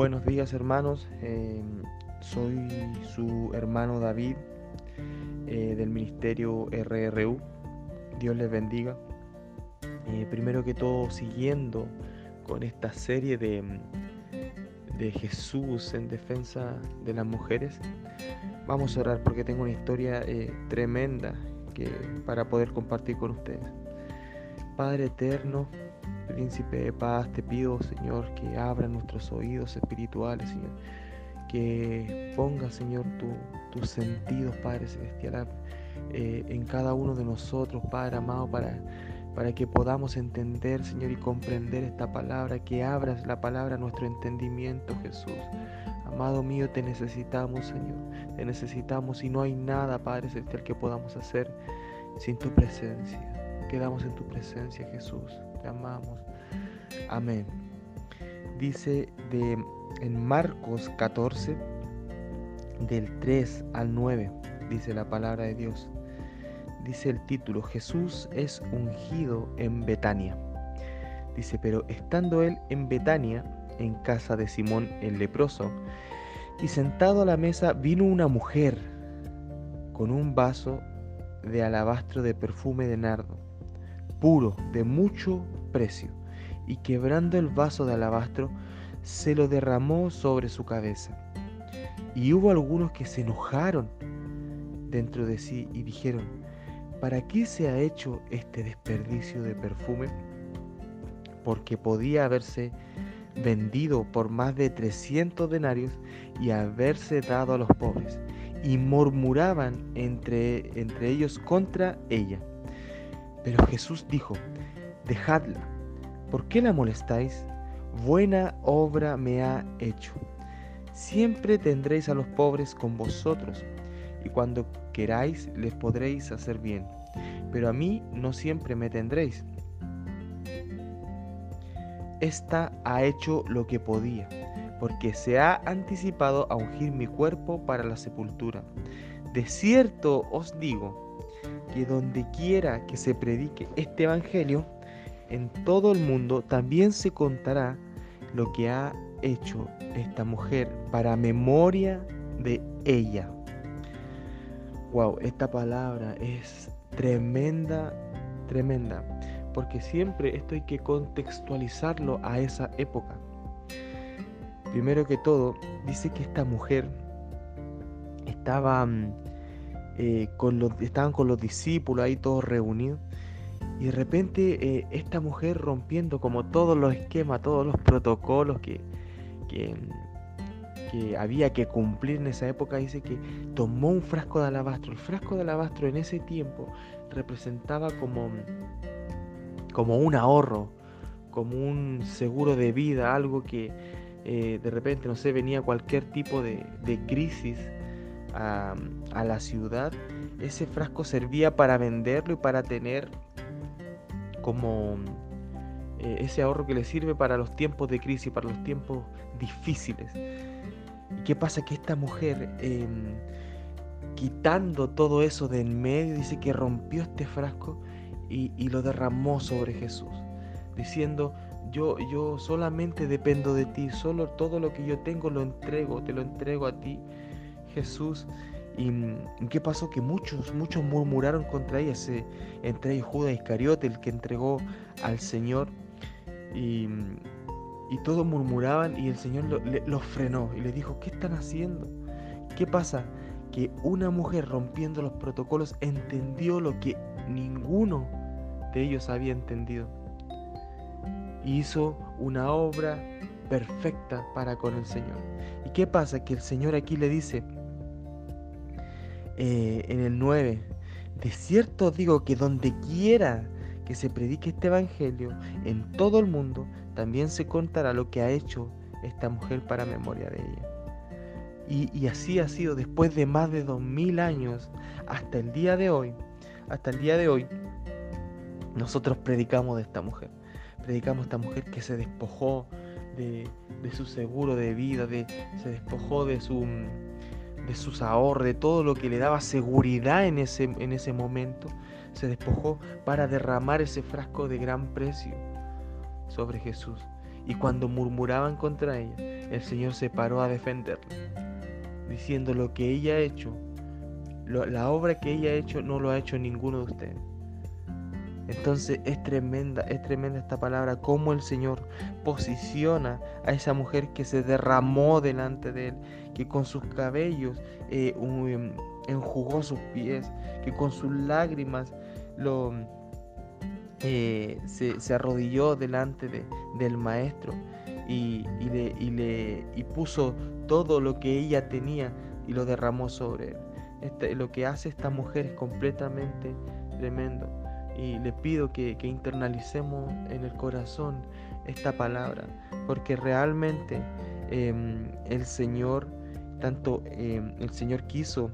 Buenos días hermanos, eh, soy su hermano David eh, del ministerio RRU. Dios les bendiga. Eh, primero que todo, siguiendo con esta serie de, de Jesús en defensa de las mujeres, vamos a orar porque tengo una historia tremenda que, para poder compartir con ustedes. Padre eterno, Príncipe de paz, te pido, Señor, que abra nuestros oídos espirituales, Señor. Que ponga, Señor, tus sentidos, Padre Celestial, eh, en cada uno de nosotros, Padre amado, para, para que podamos entender, Señor, y comprender esta palabra, que abras la palabra a nuestro entendimiento, Jesús. Amado mío, te necesitamos, Señor. Te necesitamos y no hay nada, Padre Celestial, que podamos hacer sin tu presencia. Quedamos en tu presencia, Jesús te amamos. Amén. Dice de, en Marcos 14, del 3 al 9, dice la palabra de Dios. Dice el título, Jesús es ungido en Betania. Dice, pero estando él en Betania, en casa de Simón el leproso, y sentado a la mesa vino una mujer con un vaso de alabastro de perfume de nardo puro, de mucho precio, y quebrando el vaso de alabastro, se lo derramó sobre su cabeza. Y hubo algunos que se enojaron dentro de sí y dijeron, ¿para qué se ha hecho este desperdicio de perfume? Porque podía haberse vendido por más de 300 denarios y haberse dado a los pobres. Y murmuraban entre, entre ellos contra ella. Pero Jesús dijo, dejadla, ¿por qué la molestáis? Buena obra me ha hecho. Siempre tendréis a los pobres con vosotros, y cuando queráis les podréis hacer bien, pero a mí no siempre me tendréis. Esta ha hecho lo que podía, porque se ha anticipado a ungir mi cuerpo para la sepultura. De cierto os digo, que donde quiera que se predique este Evangelio, en todo el mundo también se contará lo que ha hecho esta mujer para memoria de ella. Wow, esta palabra es tremenda, tremenda, porque siempre esto hay que contextualizarlo a esa época. Primero que todo, dice que esta mujer estaba mm, eh, con los, estaban con los discípulos ahí todos reunidos. Y de repente eh, esta mujer rompiendo como todos los esquemas, todos los protocolos que, que, había que cumplir en esa época, dice que tomó un frasco de alabastro. El frasco de alabastro en ese tiempo representaba como, como un ahorro, como un seguro de vida, algo que eh, de repente, no sé, venía cualquier tipo de, de crisis a, la ciudad, ese frasco servía para venderlo y para tener como eh, ese ahorro que le sirve para los tiempos de crisis, para los tiempos difíciles. ¿Y qué pasa? Que esta mujer, em, quitando todo eso de en medio, dice que rompió este frasco y, y, lo derramó sobre Jesús, diciendo, yo, yo solamente dependo de ti, solo todo lo que yo tengo lo entrego, te lo entrego a ti Jesús. ¿Y qué pasó? Que muchos, muchos murmuraron contra ella, entre ellos Judas Iscariote, el que entregó al Señor. Y, todos murmuraban y el Señor los frenó y les dijo, ¿qué están haciendo? ¿Qué pasa? Que una mujer rompiendo los protocolos entendió lo que ninguno de ellos había entendido. Y hizo una obra perfecta para con el Señor. ¿Y qué pasa? Que el Señor aquí le dice, eh, en el 9, de cierto digo que donde quiera que se predique este Evangelio, en todo el mundo, también se contará lo que ha hecho esta mujer para memoria de ella. Y, así ha sido después de más de dos mil años, hasta el día de hoy, hasta el día de hoy, nosotros predicamos de esta mujer. Predicamos esta mujer que se despojó de, de su seguro de vida, de, se despojó de su de sus ahorros, de todo lo que le daba seguridad en ese, en ese momento, se despojó para derramar ese frasco de gran precio sobre Jesús. Y cuando murmuraban contra ella, el Señor se paró a defenderla, diciendo lo que ella ha hecho, la obra que ella ha hecho no lo ha hecho ninguno de ustedes. Entonces es tremenda, es tremenda esta palabra, cómo el Señor posiciona a esa mujer que se derramó delante de Él, que con sus cabellos eh, enjugó sus pies, que con sus lágrimas lo, eh, se, arrodilló delante de, del Maestro y, le, puso todo lo que ella tenía y lo derramó sobre él. Este, lo que hace esta mujer es completamente tremendo y le pido que, internalicemos en el corazón esta palabra, porque realmente em, el Señor, tanto em, el Señor quiso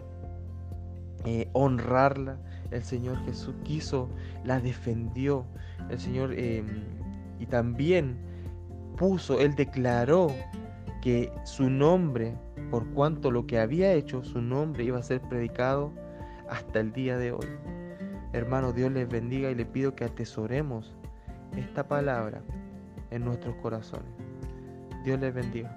eh, honrarla, el Señor Jesús quiso, la defendió, el Señor em, y también puso, Él declaró que su nombre, por cuanto lo que había hecho, su nombre iba a ser predicado hasta el día de hoy. Hermano, Dios les bendiga y le pido que atesoremos esta palabra en nuestros corazones. Dios les bendiga.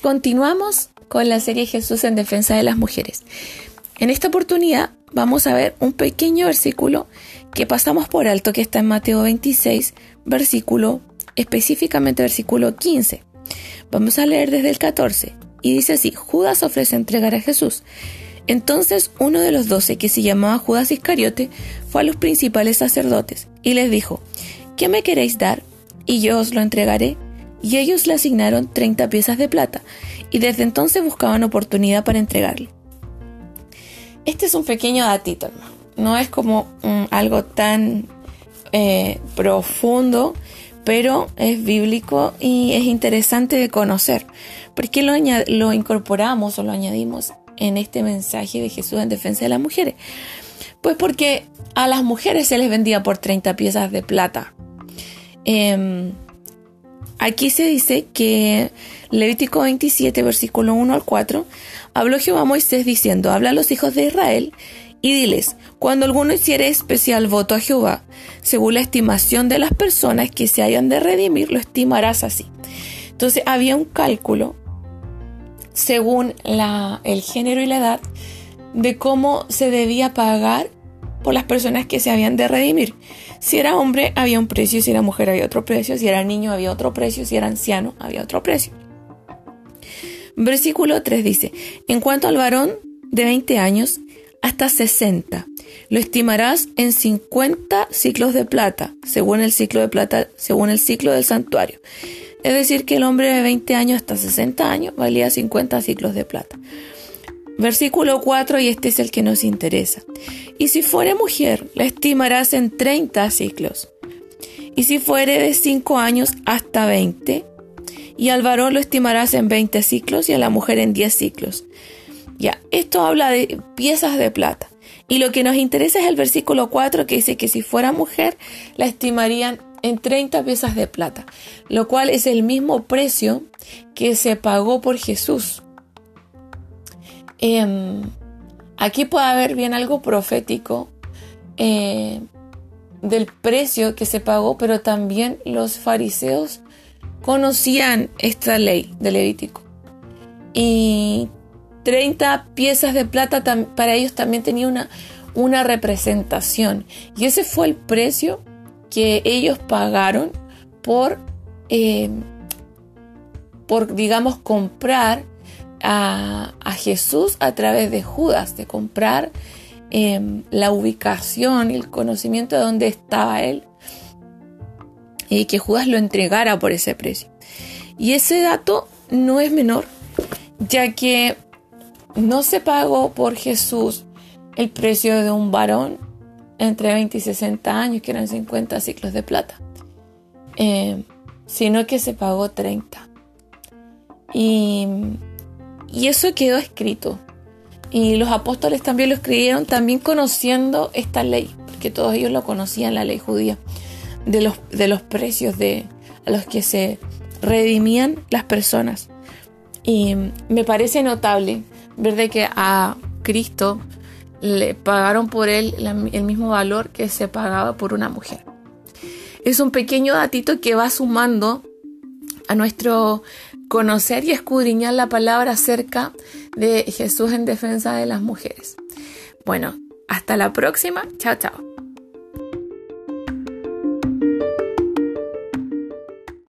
Continuamos con la serie Jesús en defensa de las mujeres. En esta oportunidad vamos a ver un pequeño versículo que pasamos por alto que está en Mateo 26, versículo, específicamente versículo 15. Vamos a leer desde el 14 y dice así, Judas ofrece entregar a Jesús. Entonces uno de los doce, que se llamaba Judas Iscariote, fue a los principales sacerdotes y les dijo, ¿qué me queréis dar? Y yo os lo entregaré. Y ellos le asignaron 30 piezas de plata, y desde entonces buscaban oportunidad para entregarle. Este es un pequeño datito, No es como mm, algo tan eh, profundo, pero es bíblico y es interesante de conocer. ¿Por qué lo, lo incorporamos o lo añadimos en este mensaje de Jesús en defensa de las mujeres? Pues porque a las mujeres se les vendía por 30 piezas de plata. Em, aquí se dice que Levítico 27, versículo 1 al 4, Habló Jehová a Moisés diciendo, habla a los hijos de Israel y diles, cuando alguno hiciere especial voto a Jehová, según la estimación de las personas que se hayan de redimir, lo estimarás así. Entonces había un cálculo según la, el género y la edad de cómo se debía pagar por las personas que se habían de redimir. Si era hombre había un precio, si era mujer había otro precio, si era niño había otro precio, si era anciano había otro precio. Versículo 3 dice, en cuanto al varón de 20 años hasta 60, lo estimarás en 50 ciclos de plata, según el ciclo de plata, según el ciclo del santuario. Es decir, que el hombre de 20 años hasta 60 años valía 50 ciclos de plata. Versículo 4, y este es el que nos interesa. Y si fuere mujer, la estimarás en 30 ciclos. Y si fuere de 5 años hasta 20, y al varón lo estimarás en 20 ciclos y a la mujer en 10 ciclos. Ya, esto habla de piezas de plata. Y lo que nos interesa es el versículo 4 que dice que si fuera mujer la estimarían en 30 piezas de plata, lo cual es el mismo precio que se pagó por Jesús. Em, aquí puede haber bien algo profético eh, del precio que se pagó, pero también los fariseos conocían esta ley de Levítico. Y 30 piezas de plata para ellos también tenía una, una representación. Y ese fue el precio que ellos pagaron por, eh, por digamos, comprar a, Jesús a través de Judas, de comprar em, la ubicación el conocimiento de dónde estaba él y que Judas lo entregara por ese precio. Y ese dato no es menor, ya que no se pagó por Jesús el precio de un varón entre 20 y 60 años, que eran 50 ciclos de plata, eh, sino que se pagó 30. Y, y eso quedó escrito. Y los apóstoles también lo escribieron, también conociendo esta ley, porque todos ellos lo conocían, la ley judía de los, de los precios de, a los que se redimían las personas. Y me parece notable ver que a Cristo le pagaron por él el mismo valor que se pagaba por una mujer. Es un pequeño datito que va sumando a nuestro conocer y escudriñar la palabra acerca de Jesús en defensa de las mujeres. Bueno, hasta la próxima. Chao, chao.